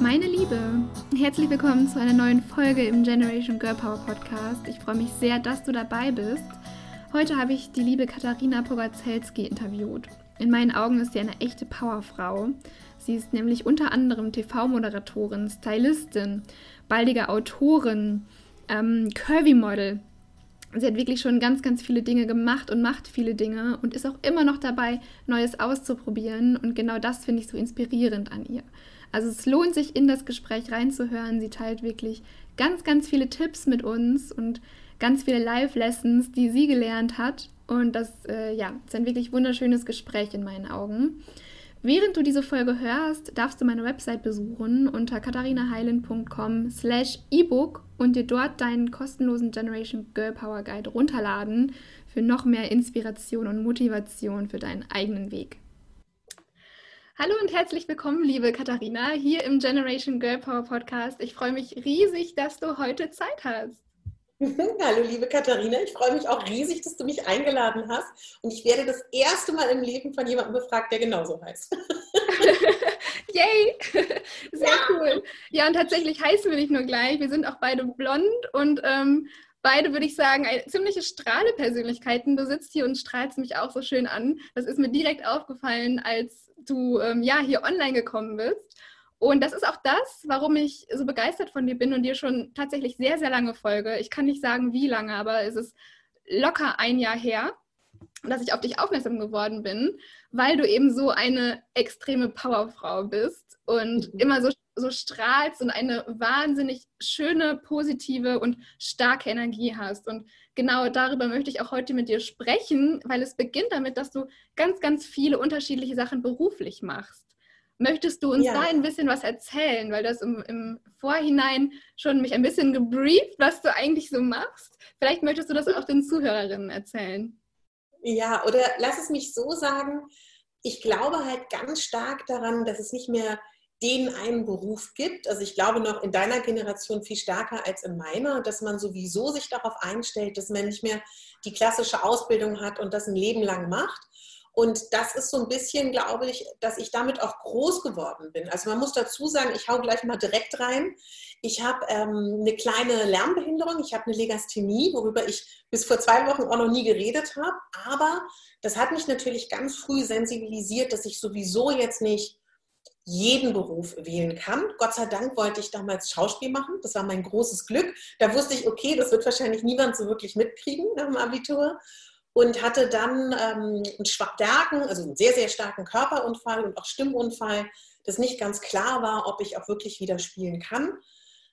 Meine Liebe, herzlich willkommen zu einer neuen Folge im Generation Girl Power Podcast. Ich freue mich sehr, dass du dabei bist. Heute habe ich die liebe Katharina Pogacelski interviewt. In meinen Augen ist sie eine echte Powerfrau. Sie ist nämlich unter anderem TV-Moderatorin, Stylistin, baldige Autorin, ähm, Curvy-Model. Sie hat wirklich schon ganz, ganz viele Dinge gemacht und macht viele Dinge und ist auch immer noch dabei, Neues auszuprobieren. Und genau das finde ich so inspirierend an ihr. Also es lohnt sich, in das Gespräch reinzuhören. Sie teilt wirklich ganz, ganz viele Tipps mit uns und ganz viele Live-Lessons, die sie gelernt hat. Und das äh, ja, ist ein wirklich wunderschönes Gespräch in meinen Augen. Während du diese Folge hörst, darfst du meine Website besuchen unter katharinaheilen.com slash ebook und dir dort deinen kostenlosen Generation Girl Power Guide runterladen für noch mehr Inspiration und Motivation für deinen eigenen Weg. Hallo und herzlich willkommen, liebe Katharina, hier im Generation Girl Power Podcast. Ich freue mich riesig, dass du heute Zeit hast. Hallo, liebe Katharina. Ich freue mich auch riesig, dass du mich eingeladen hast. Und ich werde das erste Mal im Leben von jemandem befragt, der genauso heißt. Yay! Sehr ja. cool. Ja, und tatsächlich heißen wir nicht nur gleich. Wir sind auch beide blond und ähm, beide, würde ich sagen, ziemliche Strahlepersönlichkeiten. Du sitzt hier und strahlst mich auch so schön an. Das ist mir direkt aufgefallen, als du ähm, ja hier online gekommen bist. Und das ist auch das, warum ich so begeistert von dir bin und dir schon tatsächlich sehr, sehr lange folge. Ich kann nicht sagen, wie lange, aber es ist locker ein Jahr her, dass ich auf dich aufmerksam geworden bin, weil du eben so eine extreme Powerfrau bist und mhm. immer so, so strahlst und eine wahnsinnig schöne, positive und starke Energie hast. Und genau darüber möchte ich auch heute mit dir sprechen, weil es beginnt damit, dass du ganz, ganz viele unterschiedliche Sachen beruflich machst. Möchtest du uns ja. da ein bisschen was erzählen? Weil das im, im, Vorhinein schon mich ein bisschen gebrieft, was du eigentlich so machst. Vielleicht möchtest du das auch den Zuhörerinnen erzählen. Ja, oder lass es mich so sagen. Ich glaube halt ganz stark daran, dass es nicht mehr den einen Beruf gibt. Also ich glaube noch in deiner Generation viel stärker als in meiner, dass man sowieso sich darauf einstellt, dass man nicht mehr die klassische Ausbildung hat und das ein Leben lang macht, und das ist so ein bisschen, glaube ich, dass ich damit auch groß geworden bin. Also man muss dazu sagen, ich hau gleich mal direkt rein. Ich habe ähm, eine kleine Lernbehinderung, ich habe eine Legasthenie, worüber ich bis vor zwei Wochen auch noch nie geredet habe. Aber das hat mich natürlich ganz früh sensibilisiert, dass ich sowieso jetzt nicht jeden Beruf wählen kann. Gott sei Dank wollte ich damals Schauspiel machen. Das war mein großes Glück. Da wusste ich, okay, das wird wahrscheinlich niemand so wirklich mitkriegen nach dem Abitur und hatte dann ähm, einen starken, also einen sehr, sehr starken Körperunfall und auch Stimmunfall, das nicht ganz klar war, ob ich auch wirklich wieder spielen kann.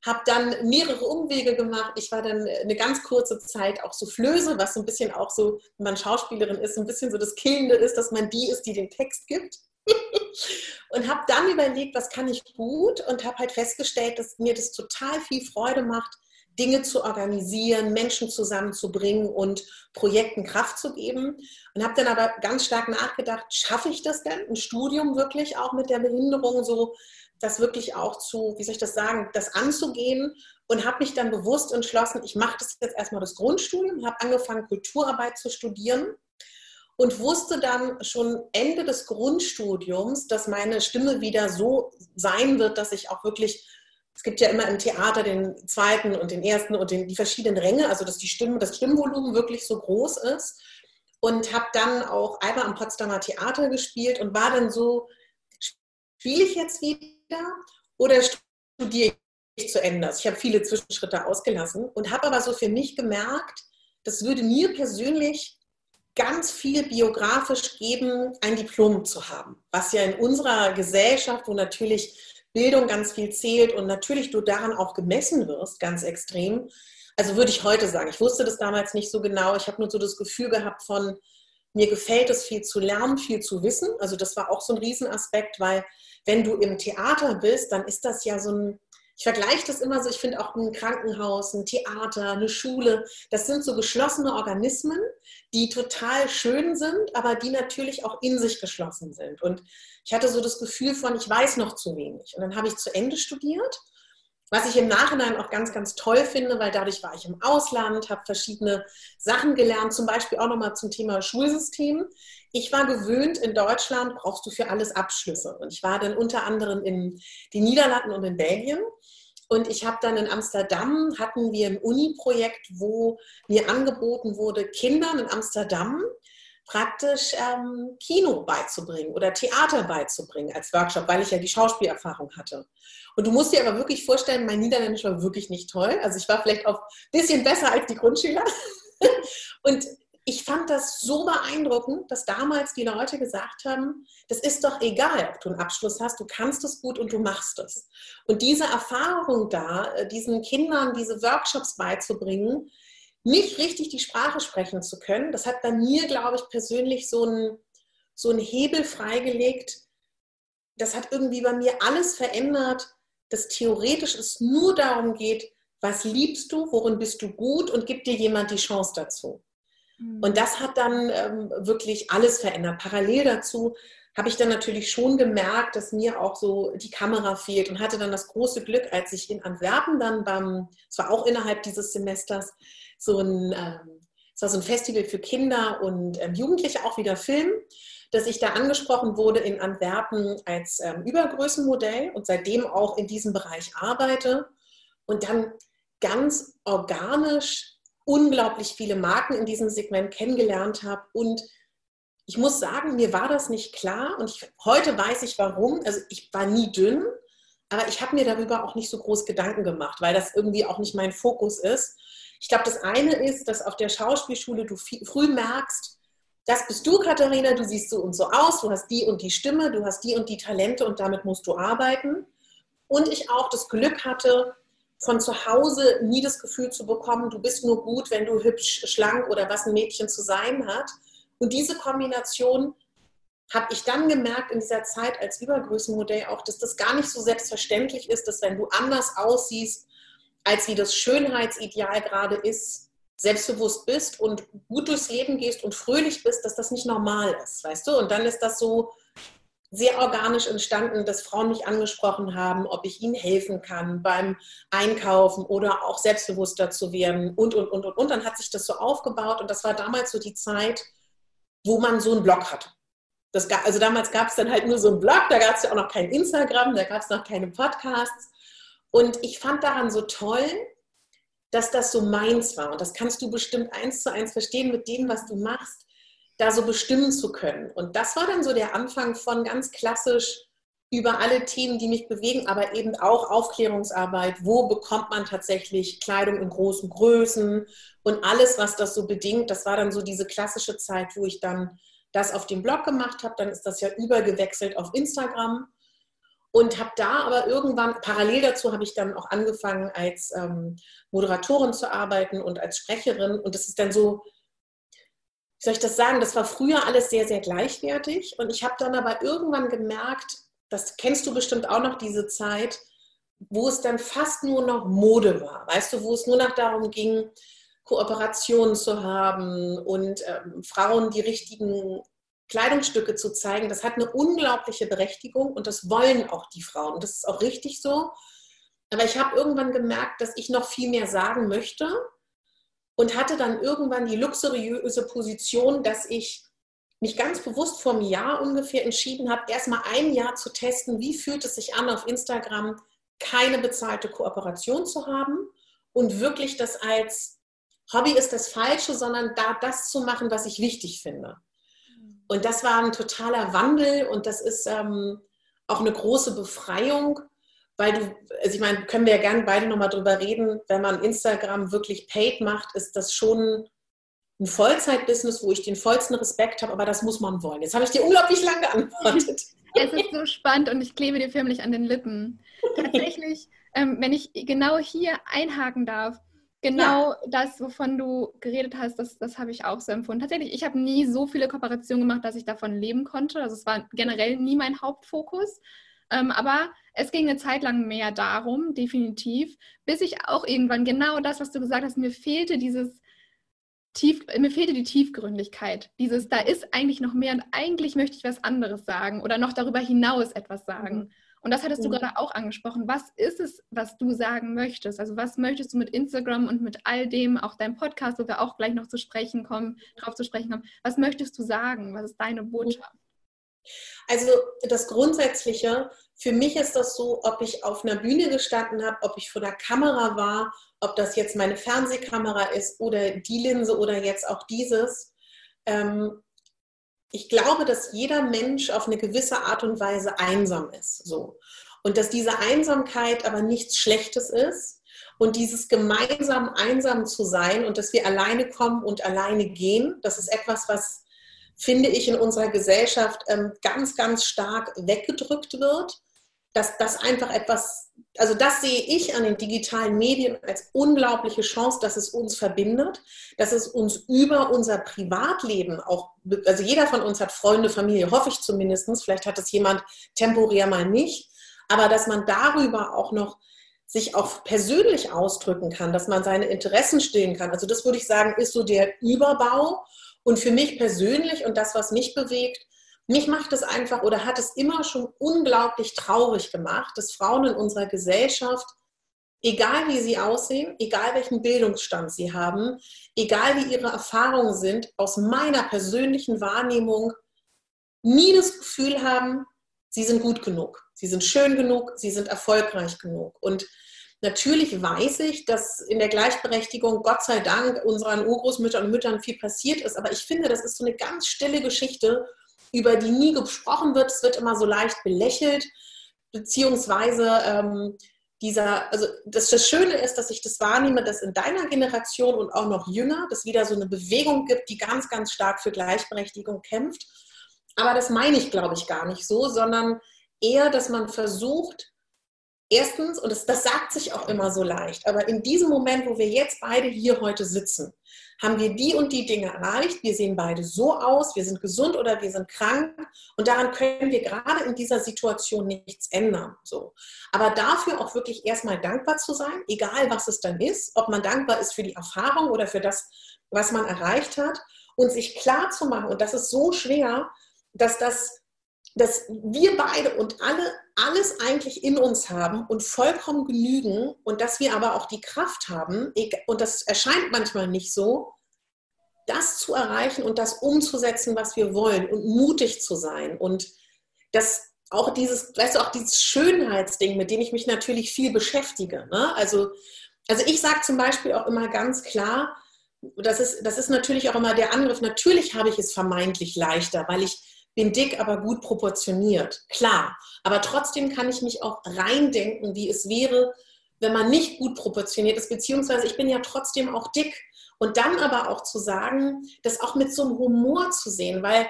Habe dann mehrere Umwege gemacht. Ich war dann eine ganz kurze Zeit auch Soufflöse, was so ein bisschen auch so, wenn man Schauspielerin ist, ein bisschen so das Killende ist, dass man die ist, die den Text gibt. und habe dann überlegt, was kann ich gut? Und habe halt festgestellt, dass mir das total viel Freude macht, Dinge zu organisieren, Menschen zusammenzubringen und Projekten Kraft zu geben. Und habe dann aber ganz stark nachgedacht, schaffe ich das denn, ein Studium wirklich auch mit der Behinderung so, das wirklich auch zu, wie soll ich das sagen, das anzugehen? Und habe mich dann bewusst entschlossen, ich mache das jetzt erstmal das Grundstudium, habe angefangen, Kulturarbeit zu studieren und wusste dann schon Ende des Grundstudiums, dass meine Stimme wieder so sein wird, dass ich auch wirklich es gibt ja immer im Theater den zweiten und den ersten und den, die verschiedenen Ränge, also dass die Stimme, das Stimmvolumen wirklich so groß ist. Und habe dann auch einmal am Potsdamer Theater gespielt und war dann so, spiele ich jetzt wieder oder studiere ich zu Ende? Also ich habe viele Zwischenschritte ausgelassen und habe aber so für mich gemerkt, das würde mir persönlich ganz viel biografisch geben, ein Diplom zu haben, was ja in unserer Gesellschaft, wo natürlich Bildung ganz viel zählt und natürlich du daran auch gemessen wirst, ganz extrem. Also würde ich heute sagen, ich wusste das damals nicht so genau. Ich habe nur so das Gefühl gehabt von, mir gefällt es viel zu lernen, viel zu wissen. Also das war auch so ein Riesenaspekt, weil wenn du im Theater bist, dann ist das ja so ein, ich vergleiche das immer so, ich finde auch ein Krankenhaus, ein Theater, eine Schule, das sind so geschlossene Organismen, die total schön sind, aber die natürlich auch in sich geschlossen sind. Und ich hatte so das Gefühl von, ich weiß noch zu wenig. Und dann habe ich zu Ende studiert Was ich im Nachhinein auch ganz, ganz toll finde, weil dadurch war ich im Ausland, habe verschiedene Sachen gelernt, zum Beispiel auch nochmal zum Thema Schulsystem. Ich war gewöhnt, in Deutschland brauchst du für alles Abschlüsse. Und ich war dann unter anderem in den Niederlanden und in Belgien. Und ich habe dann in Amsterdam, hatten wir ein Uni-Projekt, wo mir angeboten wurde, Kindern in Amsterdam praktisch ähm, Kino beizubringen oder Theater beizubringen als Workshop, weil ich ja die Schauspielerfahrung hatte. Und du musst dir aber wirklich vorstellen, mein Niederländisch war wirklich nicht toll. Also ich war vielleicht auch ein bisschen besser als die Grundschüler. Und ich fand das so beeindruckend, dass damals die Leute gesagt haben, das ist doch egal, ob du einen Abschluss hast, du kannst es gut und du machst es. Und diese Erfahrung da, äh, diesen Kindern diese Workshops beizubringen, nicht richtig die Sprache sprechen zu können, das hat bei mir, glaube ich, persönlich so einen, so einen Hebel freigelegt. Das hat irgendwie bei mir alles verändert, dass theoretisch es nur darum geht, was liebst du, worin bist du gut und gibt dir jemand die Chance dazu. Mhm. Und das hat dann ähm, wirklich alles verändert. Parallel dazu habe ich dann natürlich schon gemerkt, dass mir auch so die Kamera fehlt und hatte dann das große Glück, als ich in Antwerpen dann beim, es war auch innerhalb dieses Semesters, so ein, ähm, es war so ein Festival für Kinder und ähm, Jugendliche, auch wieder Film, dass ich da angesprochen wurde in Antwerpen als ähm, Übergrößenmodell und seitdem auch in diesem Bereich arbeite und dann ganz organisch unglaublich viele Marken in diesem Segment kennengelernt habe und ich muss sagen, mir war das nicht klar und ich, heute weiß ich warum. Also ich war nie dünn, aber ich habe mir darüber auch nicht so groß Gedanken gemacht, weil das irgendwie auch nicht mein Fokus ist. Ich glaube, das eine ist, dass auf der Schauspielschule du viel, früh merkst, das bist du, Katharina, du siehst so und so aus, du hast die und die Stimme, du hast die und die Talente und damit musst du arbeiten. Und ich auch das Glück hatte, von zu Hause nie das Gefühl zu bekommen, du bist nur gut, wenn du hübsch, schlank oder was ein Mädchen zu sein hat. Und diese Kombination habe ich dann gemerkt in dieser Zeit als Übergrößenmodell auch, dass das gar nicht so selbstverständlich ist, dass wenn du anders aussiehst, als wie das Schönheitsideal gerade ist, selbstbewusst bist und gut durchs Leben gehst und fröhlich bist, dass das nicht normal ist, weißt du? Und dann ist das so sehr organisch entstanden, dass Frauen mich angesprochen haben, ob ich ihnen helfen kann beim Einkaufen oder auch selbstbewusster zu werden und, und, und, und, und. Dann hat sich das so aufgebaut und das war damals so die Zeit, wo man so einen Blog hatte. Das, also damals gab es dann halt nur so einen Blog, da gab es ja auch noch kein Instagram, da gab es noch keine Podcasts. Und ich fand daran so toll, dass das so meins war. Und das kannst du bestimmt eins zu eins verstehen mit dem, was du machst da so bestimmen zu können. Und das war dann so der Anfang von ganz klassisch über alle Themen, die mich bewegen, aber eben auch Aufklärungsarbeit. Wo bekommt man tatsächlich Kleidung in großen Größen und alles, was das so bedingt. Das war dann so diese klassische Zeit, wo ich dann das auf dem Blog gemacht habe. Dann ist das ja übergewechselt auf Instagram und habe da aber irgendwann, parallel dazu habe ich dann auch angefangen, als ähm, Moderatorin zu arbeiten und als Sprecherin. Und das ist dann so wie soll ich das sagen, das war früher alles sehr, sehr gleichwertig. Und ich habe dann aber irgendwann gemerkt, das kennst du bestimmt auch noch, diese Zeit, wo es dann fast nur noch Mode war. Weißt du, wo es nur noch darum ging, Kooperationen zu haben und ähm, Frauen die richtigen Kleidungsstücke zu zeigen. Das hat eine unglaubliche Berechtigung und das wollen auch die Frauen. Und das ist auch richtig so. Aber ich habe irgendwann gemerkt, dass ich noch viel mehr sagen möchte und hatte dann irgendwann die luxuriöse Position, dass ich mich ganz bewusst vor einem Jahr ungefähr entschieden habe, erstmal ein Jahr zu testen, wie fühlt es sich an, auf Instagram keine bezahlte Kooperation zu haben und wirklich das als Hobby ist das Falsche, sondern da das zu machen, was ich wichtig finde. Und das war ein totaler Wandel und das ist ähm, auch eine große Befreiung, weil du, also ich meine, können wir ja gerne beide nochmal drüber reden, wenn man Instagram wirklich paid macht, ist das schon ein Vollzeitbusiness, wo ich den vollsten Respekt habe, aber das muss man wollen. Jetzt habe ich dir unglaublich lang geantwortet. Es ist so spannend und ich klebe dir förmlich an den Lippen. Tatsächlich, ähm, wenn ich genau hier einhaken darf, genau ja. das, wovon du geredet hast, das, das habe ich auch so empfunden. Tatsächlich, ich habe nie so viele Kooperationen gemacht, dass ich davon leben konnte. Also es war generell nie mein Hauptfokus. Ähm, aber es ging eine Zeit lang mehr darum, definitiv, bis ich auch irgendwann genau das, was du gesagt hast, mir fehlte dieses Tief, mir fehlte die Tiefgründigkeit. Dieses, da ist eigentlich noch mehr und eigentlich möchte ich was anderes sagen oder noch darüber hinaus etwas sagen. Mhm. Und das hattest du mhm. gerade auch angesprochen. Was ist es, was du sagen möchtest? Also was möchtest du mit Instagram und mit all dem, auch deinem Podcast, wo wir auch gleich noch zu sprechen kommen, drauf zu sprechen kommen, was möchtest du sagen? Was ist deine Botschaft? Also das Grundsätzliche, für mich ist das so, ob ich auf einer Bühne gestanden habe, ob ich vor der Kamera war, ob das jetzt meine Fernsehkamera ist oder die Linse oder jetzt auch dieses. Ähm, ich glaube, dass jeder Mensch auf eine gewisse Art und Weise einsam ist. So. Und dass diese Einsamkeit aber nichts Schlechtes ist. Und dieses gemeinsam einsam zu sein und dass wir alleine kommen und alleine gehen, das ist etwas, was, finde ich, in unserer Gesellschaft ähm, ganz, ganz stark weggedrückt wird. Dass das einfach etwas also das sehe ich an den digitalen Medien als unglaubliche Chance, dass es uns verbindet, dass es uns über unser Privatleben auch, also jeder von uns hat Freunde, Familie, hoffe ich zumindest, vielleicht hat es jemand temporär mal nicht, aber dass man darüber auch noch sich auch persönlich ausdrücken kann, dass man seine Interessen stillen kann. Also das würde ich sagen, ist so der Überbau. Und für mich persönlich und das, was mich bewegt, mich macht es einfach oder hat es immer schon unglaublich traurig gemacht, dass Frauen in unserer Gesellschaft, egal wie sie aussehen, egal welchen Bildungsstand sie haben, egal wie ihre Erfahrungen sind, aus meiner persönlichen Wahrnehmung nie das Gefühl haben, sie sind gut genug, sie sind schön genug, sie sind erfolgreich genug. Und Natürlich weiß ich, dass in der Gleichberechtigung, Gott sei Dank, unseren Urgroßmüttern und Müttern viel passiert ist. Aber ich finde, das ist so eine ganz stille Geschichte über die nie gesprochen wird. Es wird immer so leicht belächelt, beziehungsweise ähm, dieser, also das, das Schöne ist, dass ich das wahrnehme, dass in deiner Generation und auch noch jünger es wieder so eine Bewegung gibt, die ganz, ganz stark für Gleichberechtigung kämpft. Aber das meine ich, glaube ich, gar nicht so, sondern eher, dass man versucht, erstens, und das, das sagt sich auch immer so leicht, aber in diesem Moment, wo wir jetzt beide hier heute sitzen, haben wir die und die Dinge erreicht, wir sehen beide so aus, wir sind gesund oder wir sind krank und daran können wir gerade in dieser Situation nichts ändern. So. Aber dafür auch wirklich erstmal dankbar zu sein, egal was es dann ist, ob man dankbar ist für die Erfahrung oder für das, was man erreicht hat und sich klar zu machen, und das ist so schwer, dass das dass wir beide und alle alles eigentlich in uns haben und vollkommen genügen und dass wir aber auch die Kraft haben, und das erscheint manchmal nicht so, das zu erreichen und das umzusetzen, was wir wollen und mutig zu sein und das auch dieses, weißt du, auch dieses Schönheitsding, mit dem ich mich natürlich viel beschäftige. Ne? Also, also ich sage zum Beispiel auch immer ganz klar, das ist, das ist natürlich auch immer der Angriff, natürlich habe ich es vermeintlich leichter, weil ich bin dick, aber gut proportioniert. Klar. Aber trotzdem kann ich mich auch reindenken, wie es wäre, wenn man nicht gut proportioniert ist, beziehungsweise ich bin ja trotzdem auch dick. Und dann aber auch zu sagen, das auch mit so einem Humor zu sehen, weil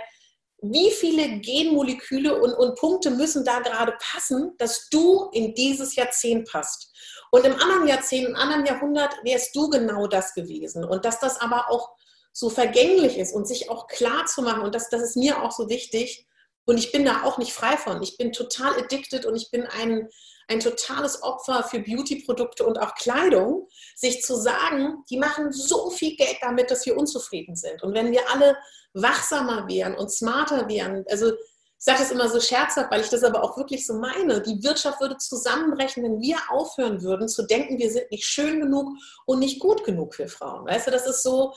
wie viele Genmoleküle und, und Punkte müssen da gerade passen, dass du in dieses Jahrzehnt passt. Und im anderen Jahrzehnt, im anderen Jahrhundert wärst du genau das gewesen. Und dass das aber auch so vergänglich ist und sich auch klar zu machen, und das, das ist mir auch so wichtig, und ich bin da auch nicht frei von. Ich bin total addicted und ich bin ein, ein totales Opfer für Beauty-Produkte und auch Kleidung, sich zu sagen, die machen so viel Geld damit, dass wir unzufrieden sind. Und wenn wir alle wachsamer wären und smarter wären, also ich sage das immer so scherzhaft, weil ich das aber auch wirklich so meine, die Wirtschaft würde zusammenbrechen, wenn wir aufhören würden zu denken, wir sind nicht schön genug und nicht gut genug für Frauen. Weißt du, das ist so,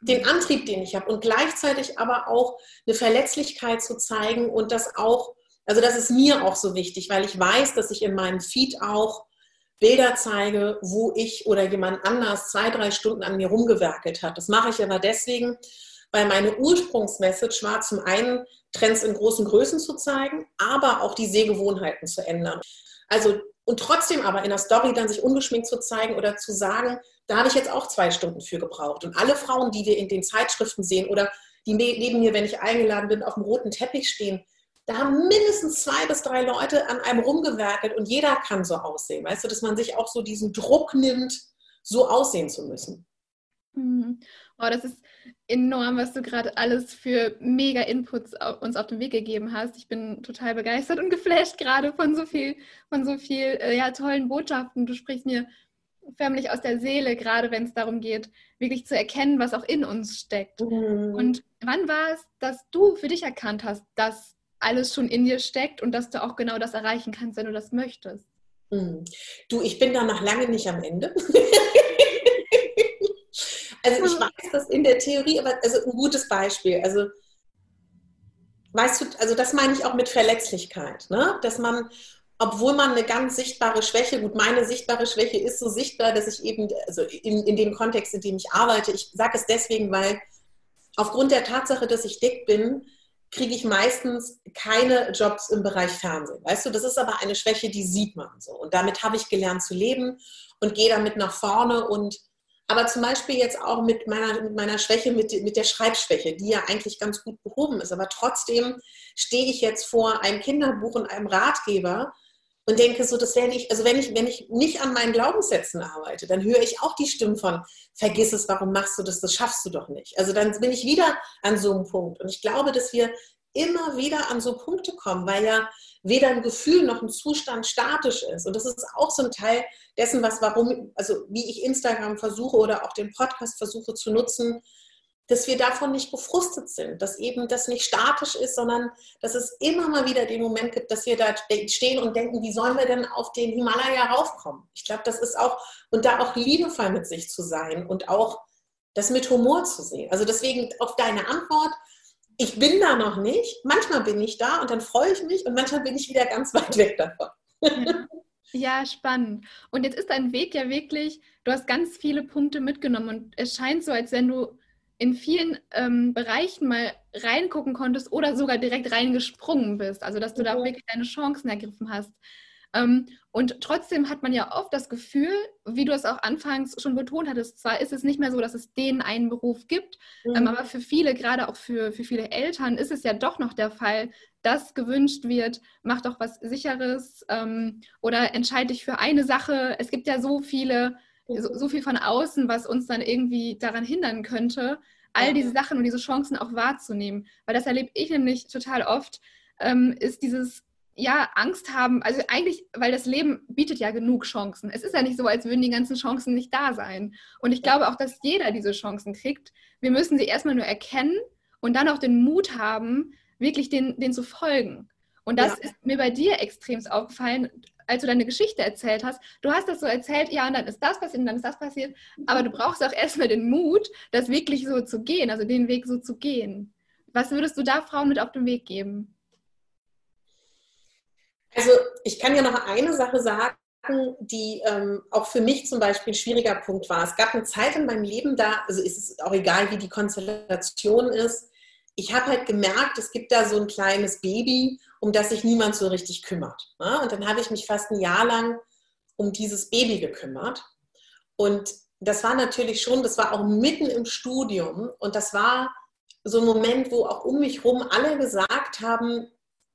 den Antrieb, den ich habe und gleichzeitig aber auch eine Verletzlichkeit zu zeigen und das auch, also das ist mir auch so wichtig, weil ich weiß, dass ich in meinem Feed auch Bilder zeige, wo ich oder jemand anders zwei, drei Stunden an mir rumgewerkelt hat. Das mache ich aber deswegen, weil meine Ursprungsmessage war zum einen, Trends in großen Größen zu zeigen, aber auch die Sehgewohnheiten zu ändern. Also und trotzdem aber in der Story dann sich ungeschminkt zu zeigen oder zu sagen, da habe ich jetzt auch zwei Stunden für gebraucht. Und alle Frauen, die wir in den Zeitschriften sehen oder die neben mir, wenn ich eingeladen bin, auf dem roten Teppich stehen, da haben mindestens zwei bis drei Leute an einem rumgewerkelt und jeder kann so aussehen. Weißt du, dass man sich auch so diesen Druck nimmt, so aussehen zu müssen. Oh, das ist enorm, was du gerade alles für mega Inputs uns auf den Weg gegeben hast. Ich bin total begeistert und geflasht gerade von so viel, von so viel äh, ja, tollen Botschaften. Du sprichst mir förmlich aus der Seele, gerade wenn es darum geht, wirklich zu erkennen, was auch in uns steckt. Mhm. Und wann war es, dass du für dich erkannt hast, dass alles schon in dir steckt und dass du auch genau das erreichen kannst, wenn du das möchtest. Hm. Du, ich bin da noch lange nicht am Ende. also ich weiß das in der Theorie, aber also ein gutes Beispiel. Also weißt du, also das meine ich auch mit Verletzlichkeit, ne? dass man, obwohl man eine ganz sichtbare Schwäche, gut, meine sichtbare Schwäche ist so sichtbar, dass ich eben, also in, in dem Kontext, in dem ich arbeite, ich sage es deswegen, weil aufgrund der Tatsache, dass ich dick bin, kriege ich meistens keine Jobs im Bereich Fernsehen. Weißt du, das ist aber eine Schwäche, die sieht man so. Und damit habe ich gelernt zu leben und gehe damit nach vorne und aber zum Beispiel jetzt auch mit meiner, mit meiner Schwäche, mit, mit der Schreibschwäche, die ja eigentlich ganz gut behoben ist. Aber trotzdem stehe ich jetzt vor einem Kinderbuch und einem Ratgeber und denke so, das werde ich, also wenn ich, wenn ich nicht an meinen Glaubenssätzen arbeite, dann höre ich auch die Stimmen von, vergiss es, warum machst du das, das schaffst du doch nicht. Also dann bin ich wieder an so einem Punkt. Und ich glaube, dass wir immer wieder an so Punkte kommen, weil ja weder ein Gefühl noch ein Zustand statisch ist. Und das ist auch so ein Teil dessen, was, warum, also wie ich Instagram versuche oder auch den Podcast versuche zu nutzen, dass wir davon nicht gefrustet sind, dass eben das nicht statisch ist, sondern dass es immer mal wieder den Moment gibt, dass wir da stehen und denken, wie sollen wir denn auf den Himalaya raufkommen? Ich glaube, das ist auch, und da auch liebevoll mit sich zu sein und auch das mit Humor zu sehen. Also deswegen auf deine Antwort, ich bin da noch nicht. Manchmal bin ich da und dann freue ich mich und manchmal bin ich wieder ganz weit weg davon. Ja. Ja, spannend. Und jetzt ist dein Weg ja wirklich, du hast ganz viele Punkte mitgenommen und es scheint so, als wenn du in vielen ähm, Bereichen mal reingucken konntest oder sogar direkt reingesprungen bist. Also dass du da wirklich deine Chancen ergriffen hast. Ähm, und trotzdem hat man ja oft das Gefühl, wie du es auch anfangs schon betont hattest, zwar ist es nicht mehr so, dass es den einen Beruf gibt, ähm, mhm. ähm, aber für viele, gerade auch für, für viele Eltern, ist es ja doch noch der Fall, dass gewünscht wird, mach doch was Sicheres ähm, oder entscheide dich für eine Sache. Es gibt ja so viele, so, so viel von außen, was uns dann irgendwie daran hindern könnte, all diese Sachen und diese Chancen auch wahrzunehmen. Weil das erlebe ich nämlich total oft, ähm, ist dieses ja, Angst haben, also eigentlich, weil das Leben bietet ja genug Chancen. Es ist ja nicht so, als würden die ganzen Chancen nicht da sein. Und ich glaube auch, dass jeder diese Chancen kriegt. Wir müssen sie erstmal nur erkennen und dann auch den Mut haben, wirklich den, den zu folgen. Und das ja. ist mir bei dir extremst aufgefallen, als du deine Geschichte erzählt hast. Du hast das so erzählt, ja, und dann ist das passiert und dann ist das passiert. Aber du brauchst auch erstmal den Mut, das wirklich so zu gehen, also den Weg so zu gehen. Was würdest du da Frauen mit auf den Weg geben? Also ich kann ja noch eine Sache sagen, die ähm, auch für mich zum Beispiel ein schwieriger Punkt war. Es gab eine Zeit in meinem Leben da, also ist es auch egal, wie die Konstellation ist, ich habe halt gemerkt, es gibt da so ein kleines Baby, um das sich niemand so richtig kümmert. Ne? Und dann habe ich mich fast ein Jahr lang um dieses Baby gekümmert. Und das war natürlich schon, das war auch mitten im Studium. Und das war so ein Moment, wo auch um mich herum alle gesagt haben,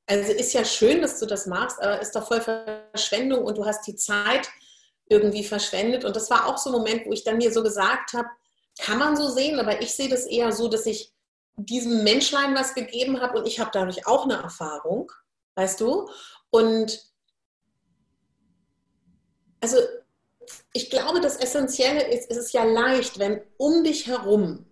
also ist ja schön, dass du das machst, aber ist doch voll Verschwendung und du hast die Zeit irgendwie verschwendet. Und das war auch so ein Moment, wo ich dann mir so gesagt habe, kann man so sehen, aber ich sehe das eher so, dass ich diesem Menschlein was gegeben habe und ich habe dadurch auch eine Erfahrung, weißt du? Und also ich glaube, das Essentielle ist, es ist ja leicht, wenn um dich herum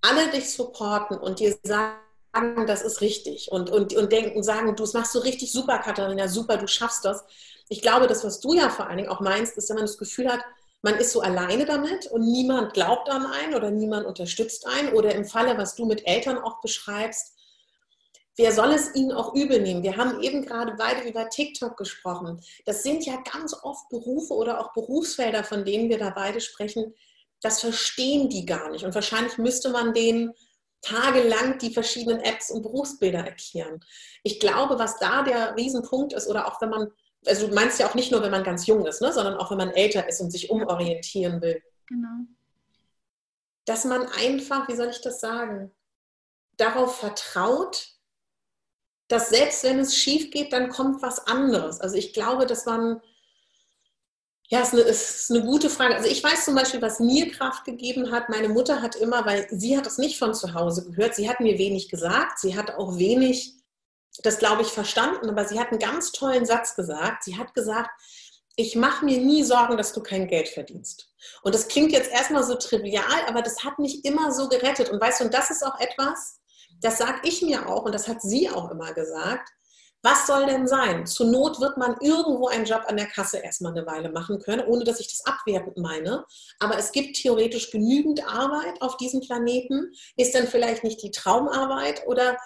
alle dich supporten und dir sagen, das ist richtig und, und, und denken, sagen, du machst so richtig super, Katharina, super, du schaffst das. Ich glaube, das, was du ja vor allen Dingen auch meinst, ist, wenn man das Gefühl hat, man ist so alleine damit und niemand glaubt an einen oder niemand unterstützt einen oder im Falle, was du mit Eltern auch beschreibst, wer soll es ihnen auch übel nehmen? Wir haben eben gerade beide über TikTok gesprochen. Das sind ja ganz oft Berufe oder auch Berufsfelder, von denen wir da beide sprechen. Das verstehen die gar nicht. Und wahrscheinlich müsste man denen tagelang die verschiedenen Apps und Berufsbilder erklären. Ich glaube, was da der Riesenpunkt ist, oder auch wenn man, also du meinst ja auch nicht nur, wenn man ganz jung ist, ne, sondern auch wenn man älter ist und sich umorientieren will. Genau. Dass man einfach, wie soll ich das sagen, darauf vertraut, dass selbst wenn es schief geht, dann kommt was anderes. Also ich glaube, dass man ja, es ist, eine, ist eine gute Frage. Also ich weiß zum Beispiel, was mir Kraft gegeben hat. Meine Mutter hat immer, weil sie hat es nicht von zu Hause gehört, sie hat mir wenig gesagt, sie hat auch wenig, das glaube ich, verstanden, aber sie hat einen ganz tollen Satz gesagt. Sie hat gesagt, ich mache mir nie Sorgen, dass du kein Geld verdienst. Und das klingt jetzt erstmal so trivial, aber das hat mich immer so gerettet. Und weißt du, und das ist auch etwas, das sage ich mir auch und das hat sie auch immer gesagt, was soll denn sein? Zur Not wird man irgendwo einen Job an der Kasse erstmal eine Weile machen können, ohne dass ich das abwertend meine. Aber es gibt theoretisch genügend Arbeit auf diesem Planeten. Ist dann vielleicht nicht die Traumarbeit oder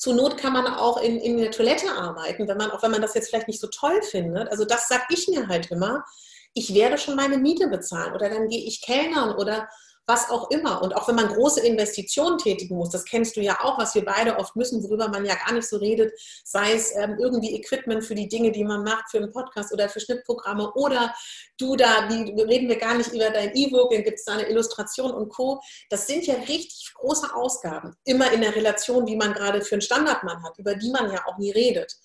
zur Not kann man auch in, in der Toilette arbeiten, wenn man, auch wenn man das jetzt vielleicht nicht so toll findet. Also das sage ich mir halt immer. Ich werde schon meine Miete bezahlen oder dann gehe ich Kellnern oder was auch immer. Und auch wenn man große Investitionen tätigen muss, das kennst du ja auch, was wir beide oft müssen, worüber man ja gar nicht so redet, sei es ähm, irgendwie Equipment für die Dinge, die man macht, für einen Podcast oder für Schnittprogramme oder du da, wie reden wir gar nicht über dein E-Book, dann gibt es da eine Illustration und Co. Das sind ja richtig große Ausgaben, immer in der Relation, wie man gerade für einen Standardmann hat, über die man ja auch nie redet.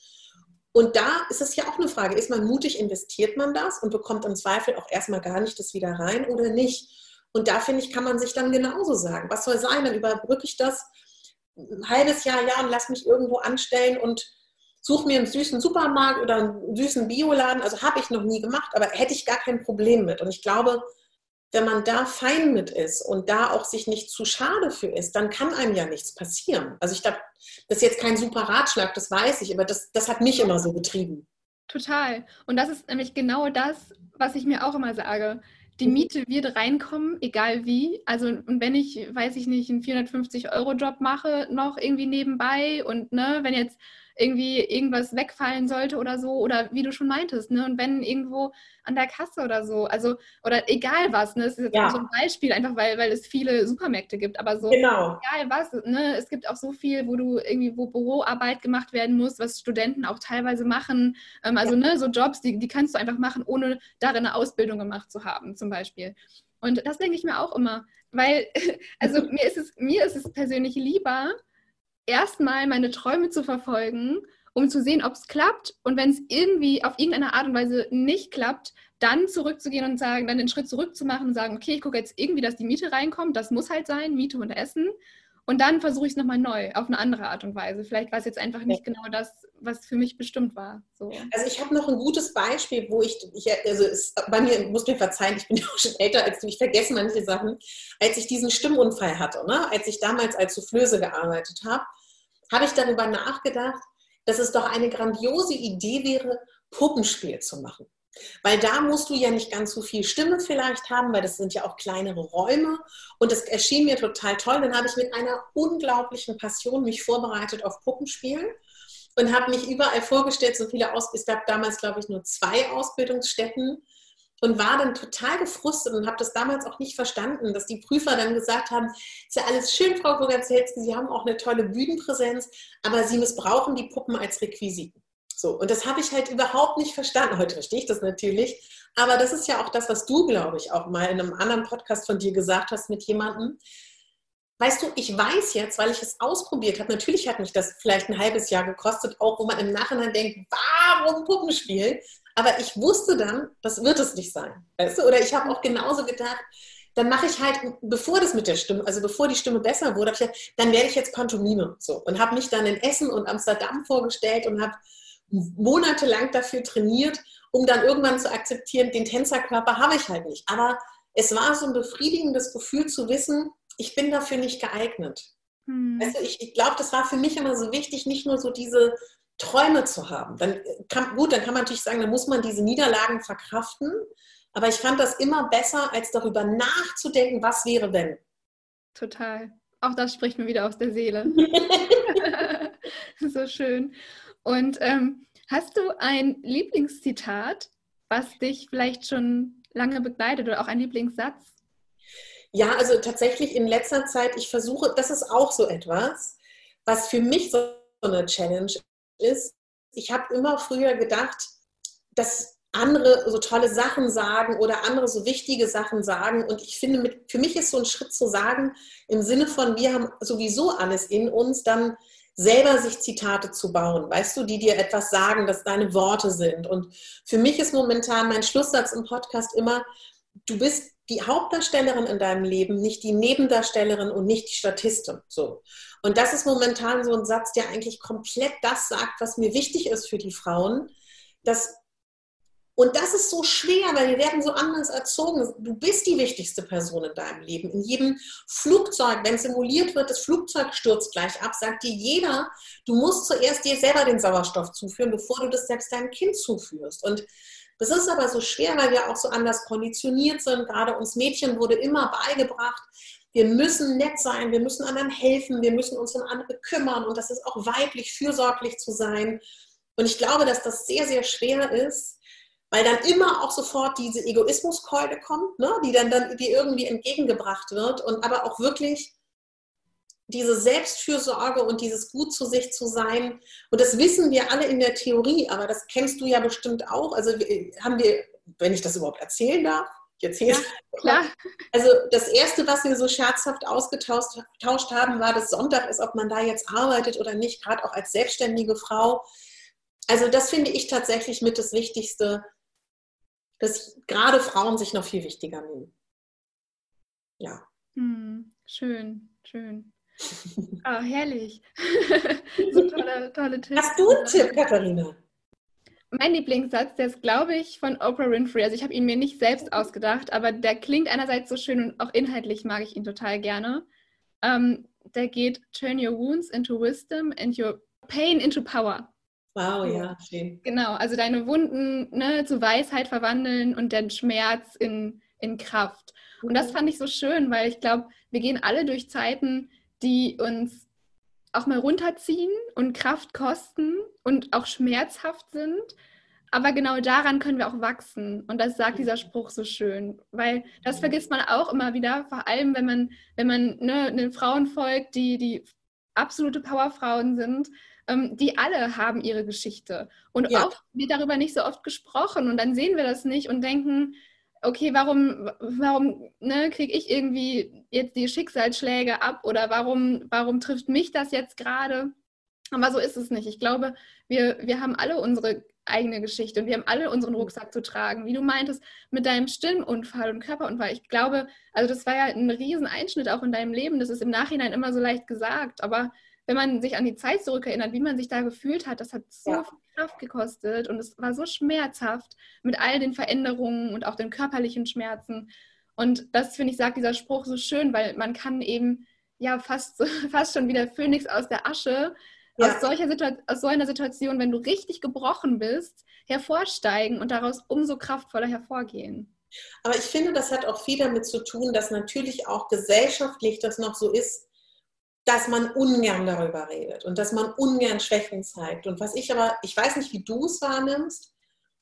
Und da ist es ja auch eine Frage, ist man mutig, investiert man das und bekommt im Zweifel auch erstmal gar nicht das wieder rein oder nicht? Und da finde ich, kann man sich dann genauso sagen, was soll sein, dann überbrücke ich das ein halbes Jahr, ja, und lass mich irgendwo anstellen und suche mir einen süßen Supermarkt oder einen süßen Bioladen. Also habe ich noch nie gemacht, aber hätte ich gar kein Problem mit. Und ich glaube, wenn man da fein mit ist und da auch sich nicht zu schade für ist, dann kann einem ja nichts passieren. Also ich glaube, das ist jetzt kein super Ratschlag, das weiß ich, aber das, das hat mich immer so getrieben. Total. Und das ist nämlich genau das, was ich mir auch immer sage die Miete wird reinkommen, egal wie. Also und wenn ich, weiß ich nicht, einen 450-Euro-Job mache, noch irgendwie nebenbei und ne, wenn jetzt irgendwie irgendwas wegfallen sollte oder so, oder wie du schon meintest, ne, und wenn irgendwo an der Kasse oder so, also, oder egal was, ne, das ist jetzt ja. so ein Beispiel, einfach weil, weil es viele Supermärkte gibt, aber so, genau. egal was, ne, es gibt auch so viel, wo du irgendwie, wo Büroarbeit gemacht werden muss, was Studenten auch teilweise machen, ähm, also, ja. ne, so Jobs, die, die kannst du einfach machen, ohne darin eine Ausbildung gemacht zu haben, zum Beispiel. Und das denke ich mir auch immer, weil, also mir ist es, mir ist es persönlich lieber, erstmal meine Träume zu verfolgen, um zu sehen, ob es klappt. Und wenn es irgendwie auf irgendeine Art und Weise nicht klappt, dann zurückzugehen und sagen, dann den Schritt zurückzumachen und sagen, okay, ich gucke jetzt irgendwie, dass die Miete reinkommt. Das muss halt sein, Miete und Essen. Und dann versuche ich es nochmal neu, auf eine andere Art und Weise. Vielleicht war es jetzt einfach nicht genau das, was für mich bestimmt war. So. Also ich habe noch ein gutes Beispiel, wo ich, ich also es, bei mir, muss mir verzeihen, ich bin ja auch schon älter als du, ich vergesse manche Sachen. Als ich diesen Stimmunfall hatte, ne? als ich damals als Soufflöse gearbeitet habe, habe ich darüber nachgedacht, dass es doch eine grandiose Idee wäre, Puppenspiel zu machen. Weil da musst du ja nicht ganz so viel Stimme vielleicht haben, weil das sind ja auch kleinere Räume. Und das erschien mir total toll. Dann habe ich mit einer unglaublichen Passion mich vorbereitet auf Puppenspielen und habe mich überall vorgestellt, so viele Aus es gab damals, glaube ich, nur zwei Ausbildungsstätten und war dann total gefrustet und habe das damals auch nicht verstanden, dass die Prüfer dann gesagt haben, ist ja alles schön, Frau Bogazelski, Sie haben auch eine tolle Bühnenpräsenz, aber Sie missbrauchen die Puppen als Requisiten. So, und das habe ich halt überhaupt nicht verstanden. Heute verstehe ich das natürlich. Aber das ist ja auch das, was du, glaube ich, auch mal in einem anderen Podcast von dir gesagt hast mit jemandem. Weißt du, ich weiß jetzt, weil ich es ausprobiert habe, natürlich hat mich das vielleicht ein halbes Jahr gekostet, auch wo man im Nachhinein denkt, warum Puppenspiel? Aber ich wusste dann, das wird es nicht sein. Weißt du? Oder ich habe auch genauso gedacht, dann mache ich halt, bevor das mit der Stimme, also bevor die Stimme besser wurde, dann werde ich jetzt Pantomime. So. Und habe mich dann in Essen und Amsterdam vorgestellt und habe monatelang dafür trainiert, um dann irgendwann zu akzeptieren, den Tänzerkörper habe ich halt nicht. Aber es war so ein befriedigendes Gefühl zu wissen, ich bin dafür nicht geeignet. Hm. Du, ich, ich glaube, das war für mich immer so wichtig, nicht nur so diese Träume zu haben. Dann kann, gut, dann kann man natürlich sagen, dann muss man diese Niederlagen verkraften. Aber ich fand das immer besser, als darüber nachzudenken, was wäre, wenn. Total. Auch das spricht mir wieder aus der Seele. so schön. Und ähm, hast du ein Lieblingszitat, was dich vielleicht schon lange begleitet oder auch ein Lieblingssatz? Ja, also tatsächlich in letzter Zeit, ich versuche, das ist auch so etwas, was für mich so eine Challenge ist, ich habe immer früher gedacht, dass andere so tolle Sachen sagen oder andere so wichtige Sachen sagen. Und ich finde, mit, für mich ist so ein Schritt zu sagen, im Sinne von, wir haben sowieso alles in uns, dann selber sich Zitate zu bauen, weißt du, die dir etwas sagen, dass deine Worte sind. Und für mich ist momentan mein Schlusssatz im Podcast immer, du bist die Hauptdarstellerin in deinem Leben, nicht die Nebendarstellerin und nicht die Statistin. So. Und das ist momentan so ein Satz, der eigentlich komplett das sagt, was mir wichtig ist für die Frauen, dass Und das ist so schwer, weil wir werden so anders erzogen. Du bist die wichtigste Person in deinem Leben. In jedem Flugzeug, wenn simuliert wird, das Flugzeug stürzt gleich ab, sagt dir jeder, du musst zuerst dir selber den Sauerstoff zuführen, bevor du das selbst deinem Kind zuführst. Und das ist aber so schwer, weil wir auch so anders konditioniert sind. Gerade uns Mädchen wurde immer beigebracht, wir müssen nett sein, wir müssen anderen helfen, wir müssen uns um andere kümmern und das ist auch weiblich, fürsorglich zu sein. Und ich glaube, dass das sehr, sehr schwer ist, weil dann immer auch sofort diese Egoismuskeule kommt, ne, die dann, dann die irgendwie entgegengebracht wird und aber auch wirklich diese Selbstfürsorge und dieses Gut zu sich zu sein. Und das wissen wir alle in der Theorie, aber das kennst du ja bestimmt auch. Also haben wir, wenn ich das überhaupt erzählen darf, ich erzähle ja, klar. Also das Erste, was wir so scherzhaft ausgetauscht haben, war, dass Sonntag ist, ob man da jetzt arbeitet oder nicht, gerade auch als selbstständige Frau. Also das finde ich tatsächlich mit das Wichtigste, dass gerade Frauen sich noch viel wichtiger nehmen. Ja. Hm, schön, schön. Ah, herrlich. so tolle, tolle Tipps. Hast du einen Tipp, Katharina? Mein Lieblingssatz, der ist, glaube ich, von Oprah Winfrey. Also ich habe ihn mir nicht selbst ausgedacht, aber der klingt einerseits so schön und auch inhaltlich mag ich ihn total gerne. Ähm, der geht, turn your wounds into wisdom and your pain into power. Wow, ja, schön. Genau, also deine Wunden ne, zu Weisheit verwandeln und den Schmerz in, in Kraft. Und das mhm. fand ich so schön, weil ich glaube, wir gehen alle durch Zeiten, die uns auch mal runterziehen und Kraft kosten und auch schmerzhaft sind. Aber genau daran können wir auch wachsen. Und das sagt dieser Spruch so schön. Weil das vergisst man auch immer wieder, vor allem wenn man, wenn man ne, den Frauen folgt, die, die absolute Powerfrauen sind ähm, die alle haben ihre Geschichte. Und ja. oft wird darüber nicht so oft gesprochen und dann sehen wir das nicht und denken, okay, warum, warum ne, kriege ich irgendwie jetzt die Schicksalsschläge ab oder warum, warum trifft mich das jetzt gerade? Aber so ist es nicht. Ich glaube, wir, wir haben alle unsere eigene Geschichte und wir haben alle unseren Rucksack zu tragen. Wie du meintest, mit deinem Stimmunfall und Körperunfall. Ich glaube, also das war ja ein Rieseneinschnitt auch in deinem Leben. Das ist im Nachhinein immer so leicht gesagt, aber wenn man sich an die Zeit zurückerinnert, wie man sich da gefühlt hat, das hat so ja. viel Kraft gekostet und es war so schmerzhaft mit all den Veränderungen und auch den körperlichen Schmerzen. Und das, finde ich, sagt dieser Spruch so schön, weil man kann eben ja fast, fast schon wieder Phönix aus der Asche ja. aus, solcher aus so einer Situation, wenn du richtig gebrochen bist, hervorsteigen und daraus umso kraftvoller hervorgehen. Aber ich finde, das hat auch viel damit zu tun, dass natürlich auch gesellschaftlich das noch so ist, dass man ungern darüber redet und dass man ungern Schwächen zeigt. Und was ich aber, ich weiß nicht, wie du es wahrnimmst,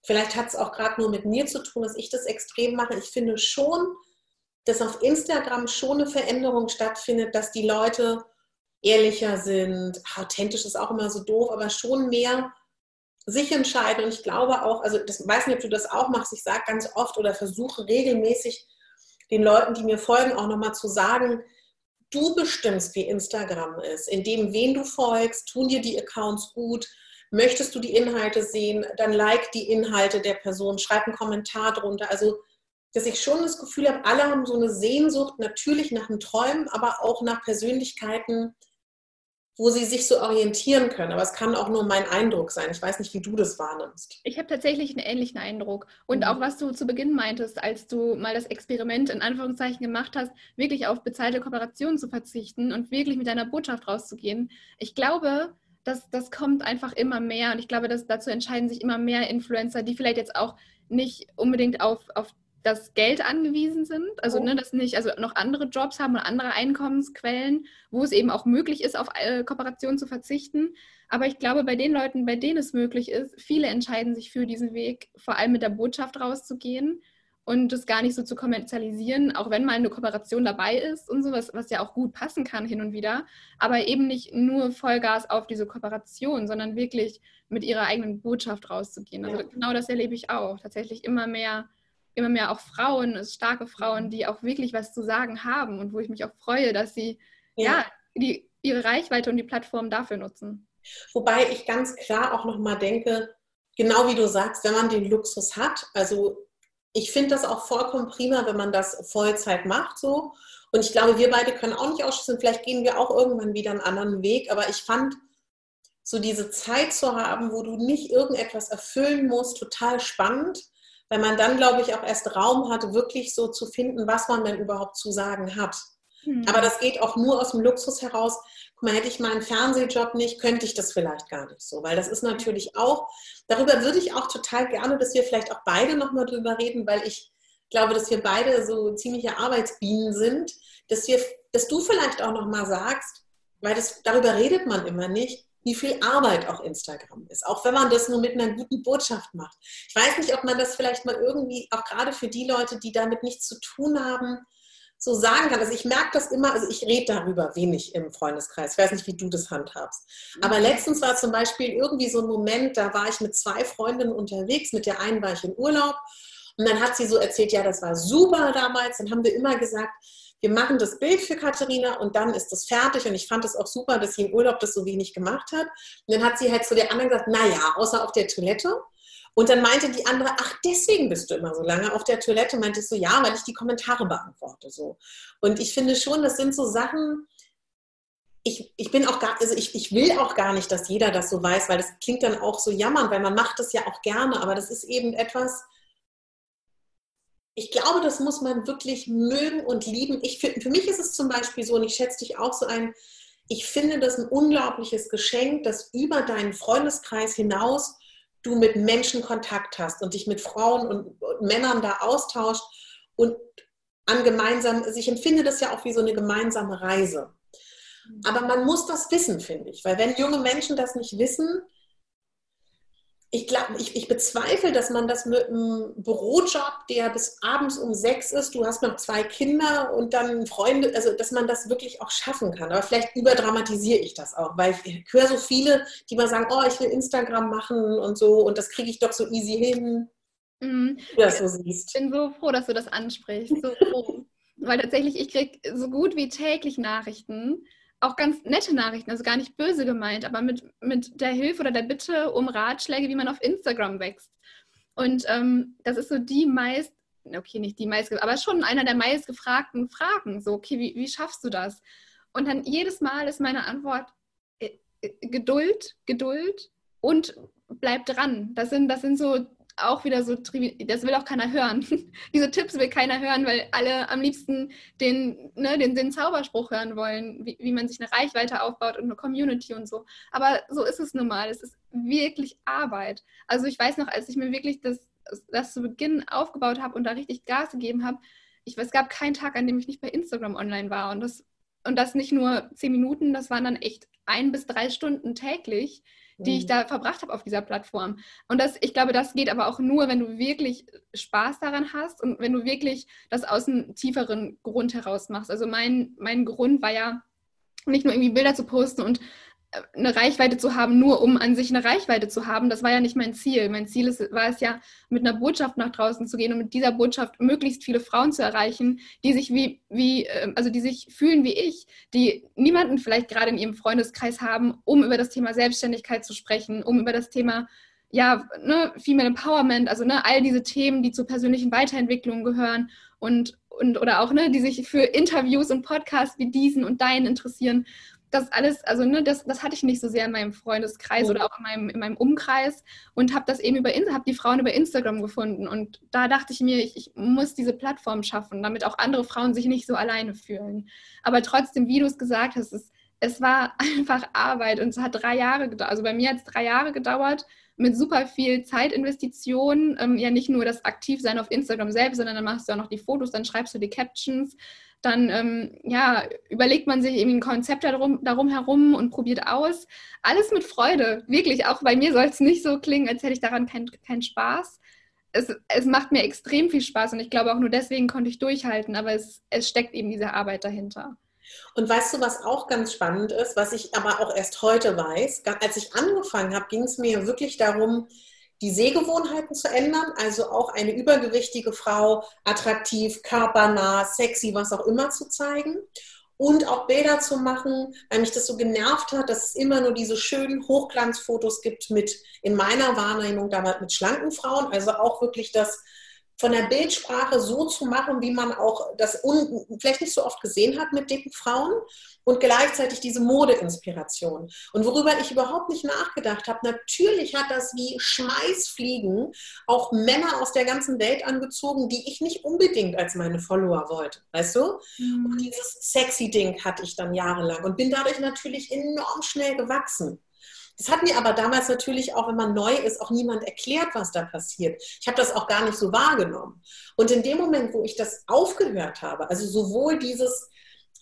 vielleicht hat es auch gerade nur mit mir zu tun, dass ich das extrem mache. Ich finde schon, dass auf Instagram schon eine Veränderung stattfindet, dass die Leute ehrlicher sind. Authentisch ist auch immer so doof, aber schon mehr sich entscheiden. Und ich glaube auch, also das weiß nicht, ob du das auch machst, ich sage ganz oft oder versuche regelmäßig den Leuten, die mir folgen, auch nochmal zu sagen, du bestimmst, wie Instagram ist, in dem, wen du folgst, tun dir die Accounts gut, möchtest du die Inhalte sehen, dann like die Inhalte der Person, schreib einen Kommentar drunter. Also, dass ich schon das Gefühl habe, alle haben so eine Sehnsucht, natürlich nach den Träumen, aber auch nach Persönlichkeiten, wo sie sich so orientieren können. Aber es kann auch nur mein Eindruck sein. Ich weiß nicht, wie du das wahrnimmst. Ich habe tatsächlich einen ähnlichen Eindruck. Und mhm. auch was du zu Beginn meintest, als du mal das Experiment in Anführungszeichen gemacht hast, wirklich auf bezahlte Kooperationen zu verzichten und wirklich mit deiner Botschaft rauszugehen. Ich glaube, das, das kommt einfach immer mehr. Und ich glaube, dass dazu entscheiden sich immer mehr Influencer, die vielleicht jetzt auch nicht unbedingt auf, auf das Geld angewiesen sind, also oh. ne, dass nicht, also noch andere Jobs haben und andere Einkommensquellen, wo es eben auch möglich ist, auf äh, Kooperation zu verzichten. Aber ich glaube, bei den Leuten, bei denen es möglich ist, viele entscheiden sich für diesen Weg, vor allem mit der Botschaft rauszugehen und das gar nicht so zu kommerzialisieren, auch wenn mal eine Kooperation dabei ist und sowas, was ja auch gut passen kann hin und wieder, aber eben nicht nur Vollgas auf diese Kooperation, sondern wirklich mit ihrer eigenen Botschaft rauszugehen. Also ja. genau das erlebe ich auch. Tatsächlich immer mehr immer mehr auch Frauen, starke Frauen, die auch wirklich was zu sagen haben und wo ich mich auch freue, dass sie ja, ja die, ihre Reichweite und die Plattform dafür nutzen. Wobei ich ganz klar auch nochmal denke, genau wie du sagst, wenn man den Luxus hat, also ich finde das auch vollkommen prima, wenn man das Vollzeit macht so. Und ich glaube, wir beide können auch nicht ausschließen, vielleicht gehen wir auch irgendwann wieder einen anderen Weg, aber ich fand so diese Zeit zu haben, wo du nicht irgendetwas erfüllen musst, total spannend weil man dann, glaube ich, auch erst Raum hat, wirklich so zu finden, was man denn überhaupt zu sagen hat. Mhm. Aber das geht auch nur aus dem Luxus heraus. Guck mal, hätte ich meinen Fernsehjob nicht, könnte ich das vielleicht gar nicht so, weil das ist natürlich auch, darüber würde ich auch total gerne, dass wir vielleicht auch beide nochmal drüber reden, weil ich glaube, dass wir beide so ziemliche Arbeitsbienen sind, dass wir, dass du vielleicht auch nochmal sagst, weil das, darüber redet man immer nicht, wie viel Arbeit auch Instagram ist, auch wenn man das nur mit einer guten Botschaft macht. Ich weiß nicht, ob man das vielleicht mal irgendwie, auch gerade für die Leute, die damit nichts zu tun haben, so sagen kann. Also ich merke das immer, also ich rede darüber wenig im Freundeskreis. Ich weiß nicht, wie du das handhabst. Aber mhm. letztens war zum Beispiel irgendwie so ein Moment, da war ich mit zwei Freundinnen unterwegs. Mit der einen war ich in Urlaub. Und dann hat sie so erzählt, ja, das war super damals. Dann haben wir immer gesagt, wir machen das Bild für Katharina und dann ist das fertig. Und ich fand es auch super, dass sie im Urlaub das so wenig gemacht hat. Und dann hat sie halt zu der anderen gesagt, naja, außer auf der Toilette. Und dann meinte die andere, ach, deswegen bist du immer so lange auf der Toilette. Meinte ich so, ja, weil ich die Kommentare beantworte. So. Und ich finde schon, das sind so Sachen, ich, ich bin auch gar, also ich, ich will auch gar nicht, dass jeder das so weiß, weil das klingt dann auch so jammern, weil man macht das ja auch gerne, aber das ist eben etwas, ich glaube, das muss man wirklich mögen und lieben. Ich, für, für mich ist es zum Beispiel so, und ich schätze dich auch so ein, ich finde das ein unglaubliches Geschenk, dass über deinen Freundeskreis hinaus du mit Menschen Kontakt hast und dich mit Frauen und, und Männern da austauscht und an gemeinsam, also ich empfinde das ja auch wie so eine gemeinsame Reise. Aber man muss das wissen, finde ich, weil wenn junge Menschen das nicht wissen, ich glaube, ich, ich, bezweifle, dass man das mit einem Bürojob, der bis abends um sechs ist, du hast noch zwei Kinder und dann Freunde, also dass man das wirklich auch schaffen kann. Aber vielleicht überdramatisiere ich das auch, weil ich höre so viele, die mal sagen, oh, ich will Instagram machen und so und das kriege ich doch so easy hin. Mhm. Das so siehst. Ich bin so froh, dass du das ansprichst. So froh. weil tatsächlich, ich kriege so gut wie täglich Nachrichten auch ganz nette Nachrichten, also gar nicht böse gemeint, aber mit, mit der Hilfe oder der Bitte um Ratschläge, wie man auf Instagram wächst. Und ähm, das ist so die meist, okay, nicht die meist, aber schon einer der meist gefragten Fragen. So, okay, wie, wie schaffst du das? Und dann jedes Mal ist meine Antwort äh, äh, Geduld, Geduld und bleib dran. Das sind, das sind so auch wieder so, das will auch keiner hören. Diese Tipps will keiner hören, weil alle am liebsten den, ne, den, den Zauberspruch hören wollen, wie, wie man sich eine Reichweite aufbaut und eine Community und so. Aber so ist es nun mal. Es ist wirklich Arbeit. Also ich weiß noch, als ich mir wirklich das, das zu Beginn aufgebaut habe und da richtig Gas gegeben habe, ich, es gab keinen Tag, an dem ich nicht bei Instagram online war. Und das, und das nicht nur zehn Minuten, das waren dann echt ein bis drei Stunden täglich die ich da verbracht habe auf dieser Plattform. Und das, ich glaube, das geht aber auch nur, wenn du wirklich Spaß daran hast und wenn du wirklich das aus einem tieferen Grund heraus machst. Also mein, mein Grund war ja, nicht nur irgendwie Bilder zu posten und eine Reichweite zu haben, nur um an sich eine Reichweite zu haben, das war ja nicht mein Ziel. Mein Ziel ist, war es ja, mit einer Botschaft nach draußen zu gehen und mit dieser Botschaft möglichst viele Frauen zu erreichen, die sich wie, wie, ähm, also die sich fühlen wie ich, die niemanden vielleicht gerade in ihrem Freundeskreis haben, um über das Thema Selbstständigkeit zu sprechen, um über das Thema ja, ne, Female Empowerment, also ne, all diese Themen, die zur persönlichen Weiterentwicklung gehören und, und oder auch, ne, die sich für Interviews und Podcasts wie diesen und deinen interessieren das alles, also ne, das, das hatte ich nicht so sehr in meinem Freundeskreis mhm. oder auch in meinem, in meinem Umkreis und habe das eben über habe die Frauen über Instagram gefunden und da dachte ich mir, ich, ich, muss diese Plattform schaffen, damit auch andere Frauen sich nicht so alleine fühlen. Aber trotzdem, wie du es gesagt hast, es, es war einfach Arbeit und es hat drei Jahre gedauert. Also bei mir hat es drei Jahre gedauert mit super viel Zeitinvestitionen. Ähm, ja, nicht nur das Aktivsein auf Instagram selbst, sondern dann machst du auch noch die Fotos, dann schreibst du die Captions, dann ähm, ja, überlegt man sich irgendwie ein Konzept darum, darum herum und probiert aus. Alles mit Freude, wirklich. Auch bei mir soll es nicht so klingen, als hätte ich daran keinen kein Spaß. Es, es macht mir extrem viel Spaß und ich glaube auch nur deswegen konnte ich durchhalten, aber es, es steckt eben diese Arbeit dahinter. Und weißt du, was auch ganz spannend ist, was ich aber auch erst heute weiß? Als ich angefangen habe, ging es mir wirklich darum, die Sehgewohnheiten zu ändern, also auch eine übergewichtige Frau attraktiv, körpernah, sexy, was auch immer zu zeigen und auch Bilder zu machen, weil mich das so genervt hat, dass es immer nur diese schönen Hochglanzfotos gibt mit, in meiner Wahrnehmung damals mit schlanken Frauen, also auch wirklich das von der Bildsprache so zu machen, wie man auch das vielleicht nicht so oft gesehen hat mit dicken Frauen und gleichzeitig diese Modeinspiration. Und worüber ich überhaupt nicht nachgedacht habe, natürlich hat das wie Schmeißfliegen auch Männer aus der ganzen Welt angezogen, die ich nicht unbedingt als meine Follower wollte, weißt du? Mhm. Und dieses sexy Ding hatte ich dann jahrelang und bin dadurch natürlich enorm schnell gewachsen. Das hat mir aber damals natürlich auch, wenn man neu ist, auch niemand erklärt, was da passiert. Ich habe das auch gar nicht so wahrgenommen. Und in dem Moment, wo ich das aufgehört habe, also sowohl dieses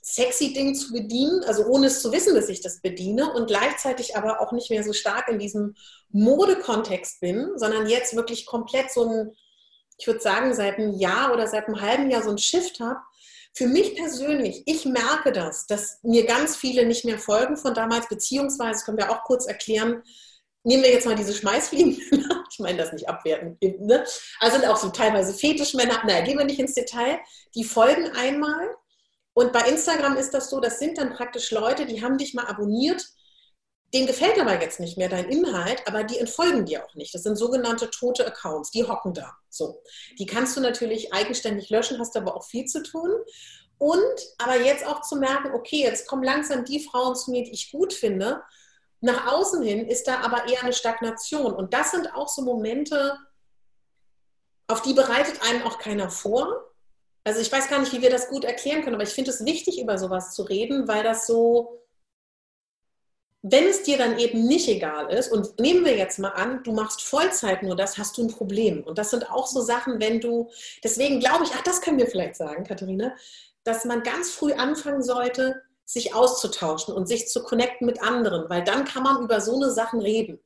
sexy Ding zu bedienen, also ohne es zu wissen, dass ich das bediene und gleichzeitig aber auch nicht mehr so stark in diesem Modekontext bin, sondern jetzt wirklich komplett so ein, ich würde sagen, seit einem Jahr oder seit einem halben Jahr so ein Shift habe, für mich persönlich, ich merke das, dass mir ganz viele nicht mehr folgen von damals, beziehungsweise, können wir auch kurz erklären, nehmen wir jetzt mal diese Schmeißfliegen, ich meine das nicht abwerten, ne? also sind auch so teilweise Fetischmänner, naja, gehen wir nicht ins Detail, die folgen einmal und bei Instagram ist das so, das sind dann praktisch Leute, die haben dich mal abonniert, denen gefällt aber jetzt nicht mehr dein Inhalt, aber die entfolgen dir auch nicht. Das sind sogenannte tote Accounts, die hocken da. So. Die kannst du natürlich eigenständig löschen, hast aber auch viel zu tun. Und aber jetzt auch zu merken, okay, jetzt kommen langsam die Frauen zu mir, die ich gut finde. Nach außen hin ist da aber eher eine Stagnation. Und das sind auch so Momente, auf die bereitet einen auch keiner vor. Also ich weiß gar nicht, wie wir das gut erklären können, aber ich finde es wichtig, über sowas zu reden, weil das so, wenn es dir dann eben nicht egal ist, und nehmen wir jetzt mal an, du machst Vollzeit nur das, hast du ein Problem. Und das sind auch so Sachen, wenn du, deswegen glaube ich, ach, das können wir vielleicht sagen, Katharina, dass man ganz früh anfangen sollte, sich auszutauschen und sich zu connecten mit anderen, weil dann kann man über so eine Sachen reden.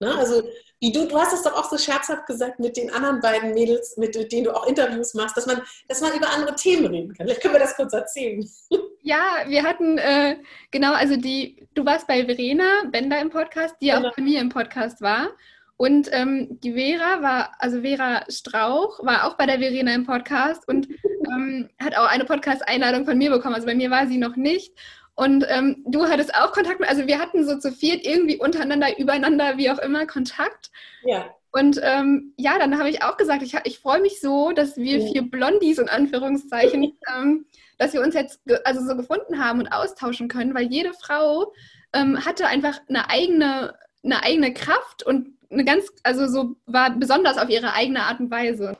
Ne? Also wie du, du hast es doch auch so scherzhaft gesagt mit den anderen beiden Mädels, mit denen du auch Interviews machst, dass man, dass man über andere Themen reden kann. Vielleicht können wir das kurz erzählen. Ja, wir hatten, äh, genau, also die, du warst bei Verena Bender im Podcast, die genau. auch bei mir im Podcast war. Und ähm, die Vera war, also Vera Strauch, war auch bei der Verena im Podcast und ähm, hat auch eine Podcast-Einladung von mir bekommen. Also bei mir war sie noch nicht. Und ähm, du hattest auch Kontakt mit, also wir hatten so zu viert irgendwie untereinander, übereinander, wie auch immer, Kontakt. Ja. Und ähm, ja, dann habe ich auch gesagt, ich, ich freue mich so, dass wir vier Blondies in Anführungszeichen, ähm, dass wir uns jetzt also so gefunden haben und austauschen können, weil jede Frau ähm, hatte einfach eine eigene, eine eigene Kraft und eine ganz, also so war besonders auf ihre eigene Art und Weise.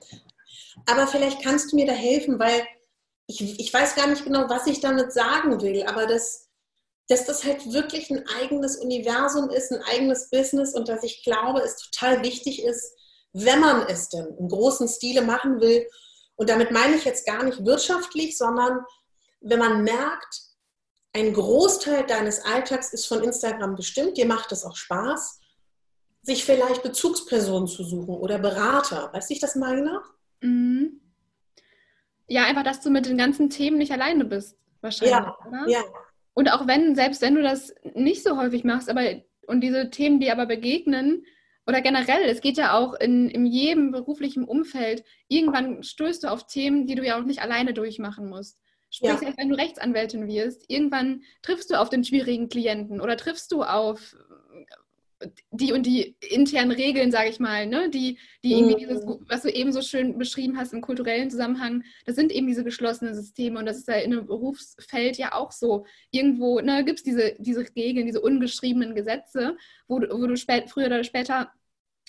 Aber vielleicht kannst du mir da helfen, weil ich, ich weiß gar nicht genau, was ich damit sagen will, aber das, dass das halt wirklich ein eigenes Universum ist, ein eigenes Business und dass ich glaube, es total wichtig ist, wenn man es denn im großen Stile machen will. Und damit meine ich jetzt gar nicht wirtschaftlich, sondern wenn man merkt, ein Großteil deines Alltags ist von Instagram bestimmt, dir macht es auch Spaß, sich vielleicht Bezugspersonen zu suchen oder Berater. Weißt du, ich das meine? Mhm ja, einfach, dass du mit den ganzen Themen nicht alleine bist, wahrscheinlich. Ja, oder? ja. Und auch wenn, selbst wenn du das nicht so häufig machst, aber und diese Themen, die aber begegnen, oder generell, es geht ja auch in, in jedem beruflichen Umfeld, irgendwann stößt du auf Themen, die du ja auch nicht alleine durchmachen musst. Sprich, ja. wenn du Rechtsanwältin wirst, irgendwann triffst du auf den schwierigen Klienten oder triffst du auf die und die internen Regeln, sage ich mal, ne? die, die irgendwie dieses, mhm. was du eben so schön beschrieben hast im kulturellen Zusammenhang, das sind eben diese geschlossenen Systeme und das ist ja in einem Berufsfeld ja auch so. Irgendwo ne, gibt es diese, diese Regeln, diese ungeschriebenen Gesetze, wo, wo du spät, früher oder später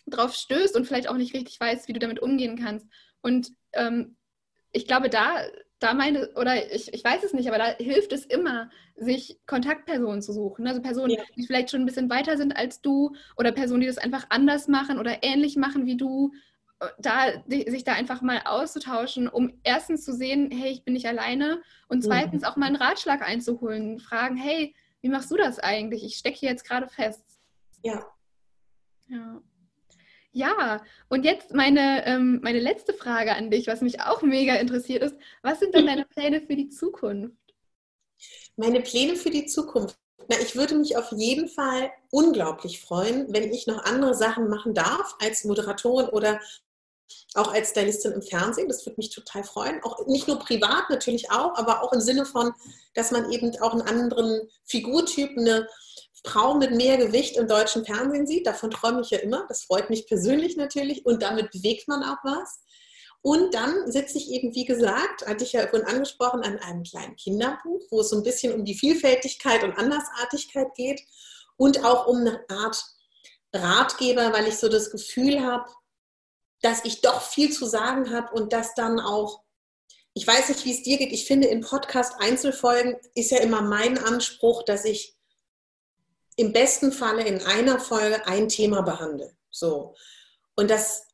drauf stößt und vielleicht auch nicht richtig weißt, wie du damit umgehen kannst. Und ähm, ich glaube, da da meine, oder ich, ich weiß es nicht, aber da hilft es immer, sich Kontaktpersonen zu suchen. Also Personen, ja. die vielleicht schon ein bisschen weiter sind als du oder Personen, die das einfach anders machen oder ähnlich machen wie du. Äh, da, die, sich da einfach mal auszutauschen, um erstens zu sehen, hey, ich bin nicht alleine und zweitens auch mal einen Ratschlag einzuholen, fragen, hey, wie machst du das eigentlich? Ich stecke hier jetzt gerade fest. Ja. Ja. Ja, und jetzt meine, ähm, meine letzte Frage an dich, was mich auch mega interessiert ist. Was sind denn deine Pläne für die Zukunft? Meine Pläne für die Zukunft. Na, ich würde mich auf jeden Fall unglaublich freuen, wenn ich noch andere Sachen machen darf als Moderatorin oder auch als Stylistin im Fernsehen. Das würde mich total freuen. Auch nicht nur privat natürlich auch, aber auch im Sinne von, dass man eben auch einen anderen Figurtyp, eine Frau mit mehr Gewicht im deutschen Fernsehen sieht. Davon träume ich ja immer. Das freut mich persönlich natürlich und damit bewegt man auch was. Und dann sitze ich eben, wie gesagt, hatte ich ja vorhin angesprochen, an einem kleinen Kinderbuch, wo es so ein bisschen um die Vielfältigkeit und Andersartigkeit geht und auch um eine Art Ratgeber, weil ich so das Gefühl habe, dass ich doch viel zu sagen habe und dass dann auch, ich weiß nicht, wie es dir geht, ich finde, in Podcast-Einzelfolgen ist ja immer mein Anspruch, dass ich im besten Falle in einer Folge ein Thema behandle. So. Und das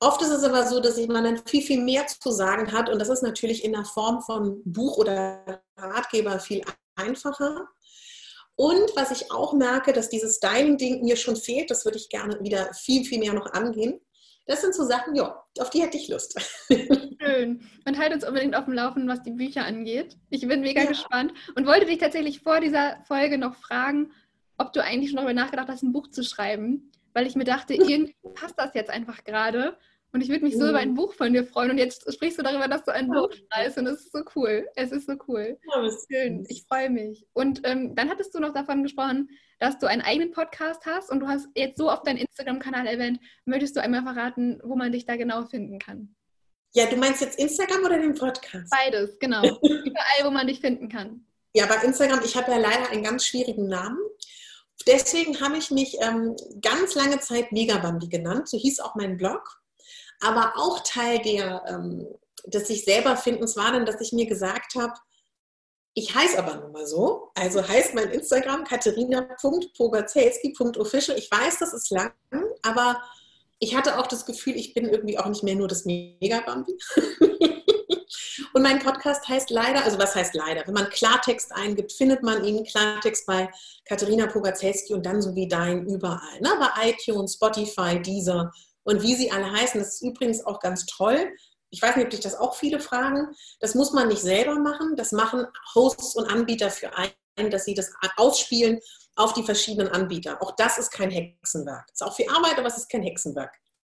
Oft ist es aber so, dass man dann viel, viel mehr zu sagen hat und das ist natürlich in der Form von Buch oder Ratgeber viel einfacher. Und was ich auch merke, dass dieses Styling-Ding mir schon fehlt, das würde ich gerne wieder viel, viel mehr noch angehen. Das sind so Sachen, ja, auf die hätte ich Lust. Schön. Und halt uns unbedingt auf dem Laufenden, was die Bücher angeht. Ich bin mega ja. gespannt und wollte dich tatsächlich vor dieser Folge noch fragen, ob du eigentlich schon darüber nachgedacht hast, ein Buch zu schreiben weil ich mir dachte, irgendwie passt das jetzt einfach gerade. Und ich würde mich so mhm. über ein Buch von dir freuen. Und jetzt sprichst du darüber, dass du ein Buch schreibst. Und es ist so cool. Es ist so cool. Ja, Schön. Ich freue mich. Und ähm, dann hattest du noch davon gesprochen, dass du einen eigenen Podcast hast. Und du hast jetzt so auf deinen Instagram-Kanal erwähnt. Möchtest du einmal verraten, wo man dich da genau finden kann? Ja, du meinst jetzt Instagram oder den Podcast? Beides, genau. Überall, wo man dich finden kann. Ja, bei Instagram, ich habe ja leider einen ganz schwierigen Namen. Deswegen habe ich mich ähm, ganz lange Zeit Megabambi genannt, so hieß auch mein Blog. Aber auch Teil der, ähm, des sich selber Findens war dann, dass ich mir gesagt habe, ich heiße aber nun mal so. Also heißt mein Instagram katharina.pogazelski.official. Ich weiß, das ist lang, aber ich hatte auch das Gefühl, ich bin irgendwie auch nicht mehr nur das Megabambi. Und mein Podcast heißt leider, also was heißt leider? Wenn man Klartext eingibt, findet man ihn Klartext bei Katharina Pogacelski und dann so wie dein überall. Ne? Bei iTunes, Spotify, Deezer und wie sie alle heißen. Das ist übrigens auch ganz toll. Ich weiß nicht, ob dich das auch viele fragen. Das muss man nicht selber machen. Das machen Hosts und Anbieter für einen, dass sie das ausspielen auf die verschiedenen Anbieter. Auch das ist kein Hexenwerk. Ist auch viel Arbeit, aber es ist kein Hexenwerk.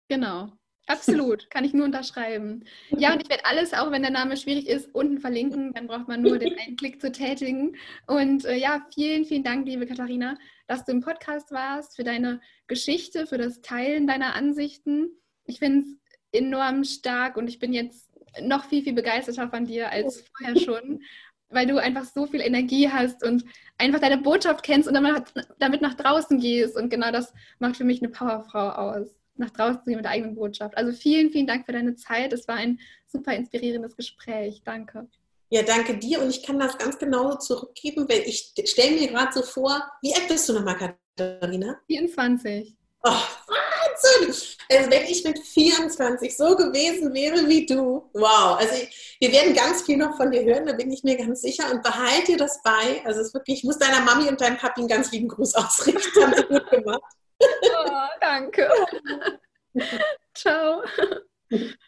Genau. Absolut, kann ich nur unterschreiben. Ja, und ich werde alles, auch wenn der Name schwierig ist, unten verlinken. Dann braucht man nur den einen Klick zu tätigen. Und äh, ja, vielen, vielen Dank, liebe Katharina, dass du im Podcast warst, für deine Geschichte, für das Teilen deiner Ansichten. Ich finde es enorm stark und ich bin jetzt noch viel, viel begeisterter von dir als vorher schon, weil du einfach so viel Energie hast und einfach deine Botschaft kennst und damit nach draußen gehst. Und genau das macht für mich eine Powerfrau aus nach draußen zu gehen mit der eigenen Botschaft. Also vielen, vielen Dank für deine Zeit. Es war ein super inspirierendes Gespräch. Danke. Ja, danke dir und ich kann das ganz genauso zurückgeben, weil ich stelle mir gerade so vor, wie alt bist du nochmal, Katharina? 24. Oh, Wahnsinn! Also wenn ich mit 24 so gewesen wäre wie du, wow. Also ich, wir werden ganz viel noch von dir hören, da bin ich mir ganz sicher und behalte dir das bei. Also es ist wirklich, ich muss deiner Mami und deinem Papi einen ganz lieben Gruß ausrichten. Haben gut gemacht. Oh, danke. Ciao.